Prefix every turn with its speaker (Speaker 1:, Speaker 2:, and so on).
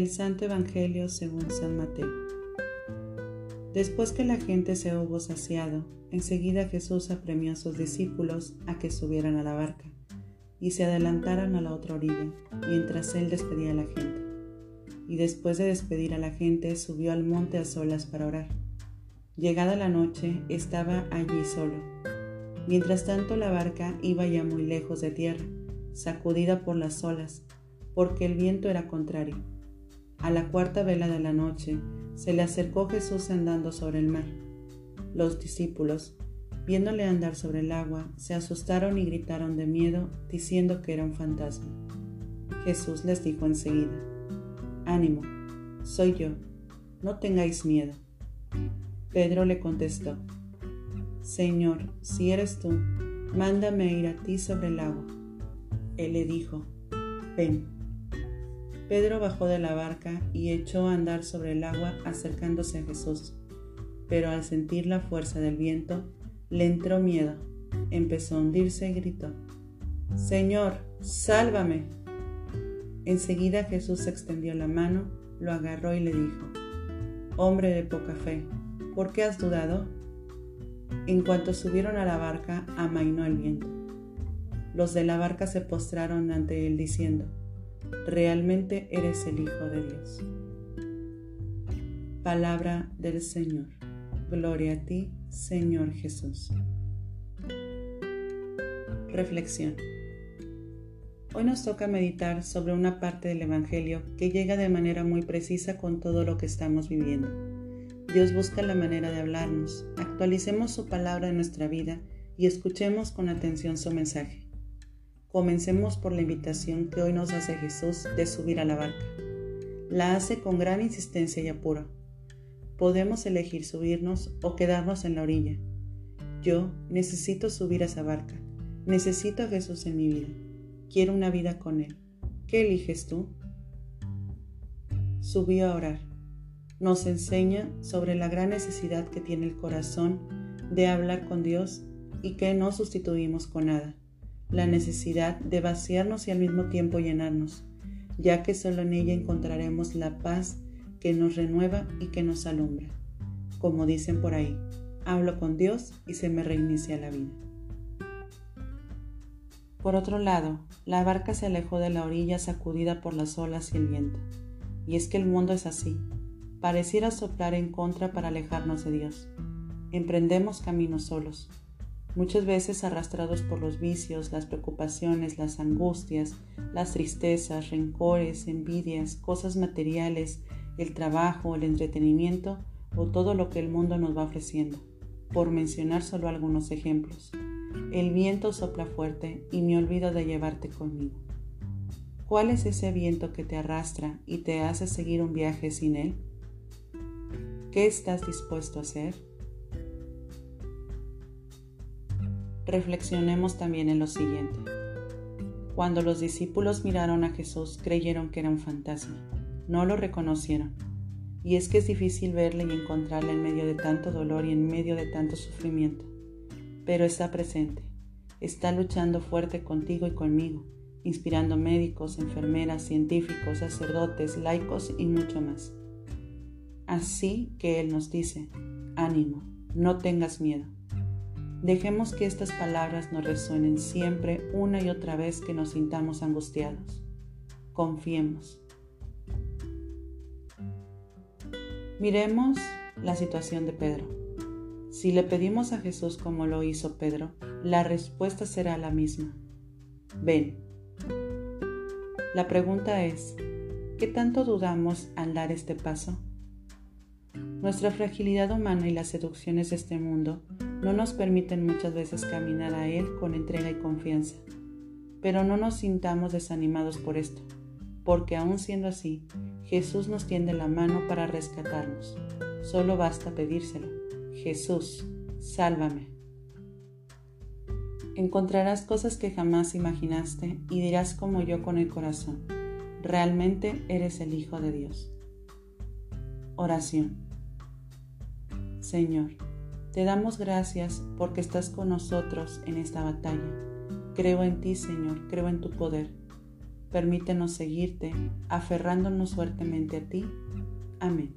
Speaker 1: Del Santo Evangelio según San Mateo. Después que la gente se hubo saciado, enseguida Jesús apremió a sus discípulos a que subieran a la barca y se adelantaran a la otra orilla, mientras él despedía a la gente. Y después de despedir a la gente, subió al monte a solas para orar. Llegada la noche, estaba allí solo. Mientras tanto, la barca iba ya muy lejos de tierra, sacudida por las olas, porque el viento era contrario. A la cuarta vela de la noche, se le acercó Jesús andando sobre el mar. Los discípulos, viéndole andar sobre el agua, se asustaron y gritaron de miedo, diciendo que era un fantasma. Jesús les dijo enseguida, Ánimo, soy yo, no tengáis miedo. Pedro le contestó, Señor, si eres tú, mándame ir a ti sobre el agua. Él le dijo, Ven. Pedro bajó de la barca y echó a andar sobre el agua acercándose a Jesús, pero al sentir la fuerza del viento, le entró miedo, empezó a hundirse y gritó, Señor, sálvame. Enseguida Jesús extendió la mano, lo agarró y le dijo, Hombre de poca fe, ¿por qué has dudado? En cuanto subieron a la barca, amainó el viento. Los de la barca se postraron ante él diciendo, Realmente eres el Hijo de Dios. Palabra del Señor. Gloria a ti, Señor Jesús. Reflexión. Hoy nos toca meditar sobre una parte del Evangelio que llega de manera muy precisa con todo lo que estamos viviendo. Dios busca la manera de hablarnos, actualicemos su palabra en nuestra vida y escuchemos con atención su mensaje. Comencemos por la invitación que hoy nos hace Jesús de subir a la barca. La hace con gran insistencia y apuro Podemos elegir subirnos o quedarnos en la orilla. Yo necesito subir a esa barca. Necesito a Jesús en mi vida. Quiero una vida con Él. ¿Qué eliges tú? Subió a orar. Nos enseña sobre la gran necesidad que tiene el corazón de hablar con Dios y que no sustituimos con nada. La necesidad de vaciarnos y al mismo tiempo llenarnos, ya que solo en ella encontraremos la paz que nos renueva y que nos alumbra. Como dicen por ahí, hablo con Dios y se me reinicia la vida. Por otro lado, la barca se alejó de la orilla sacudida por las olas y el viento. Y es que el mundo es así, pareciera soplar en contra para alejarnos de Dios. Emprendemos caminos solos, muchas veces arrastrados por los vicios, las preocupaciones, las angustias, las tristezas, rencores, envidias, cosas materiales, el trabajo, el entretenimiento o todo lo que el mundo nos va ofreciendo, por mencionar solo algunos ejemplos. El viento sopla fuerte y me olvido de llevarte conmigo. ¿Cuál es ese viento que te arrastra y te hace seguir un viaje sin él? ¿Qué estás dispuesto a hacer? Reflexionemos también en lo siguiente. Cuando los discípulos miraron a Jesús creyeron que era un fantasma no lo reconocieron. Y es que es difícil verle y encontrarle en medio de tanto dolor y en medio de tanto sufrimiento. Pero está presente, está luchando fuerte contigo y conmigo, inspirando médicos, enfermeras, científicos, sacerdotes, laicos y mucho más. Así que Él nos dice, ánimo, no tengas miedo. Dejemos que estas palabras nos resuenen siempre una y otra vez que nos sintamos angustiados. Confiemos, Miremos la situación de Pedro. Si le pedimos a Jesús como lo hizo Pedro, la respuesta será la misma. Ven. La pregunta es, ¿qué tanto dudamos al dar este paso? Nuestra fragilidad humana y las seducciones de este mundo no nos permiten muchas veces caminar a Él con entrega y confianza. Pero no nos sintamos desanimados por esto, porque aún siendo así, Jesús nos tiende la mano para rescatarnos. Solo basta pedírselo. Jesús, sálvame. Encontrarás cosas que jamás imaginaste y dirás como yo con el corazón, realmente eres el Hijo de Dios. Oración. Señor, te damos gracias porque estás con nosotros en esta batalla. Creo en ti, Señor, creo en tu poder permítenos seguirte, aferrándonos fuertemente a ti. Amén.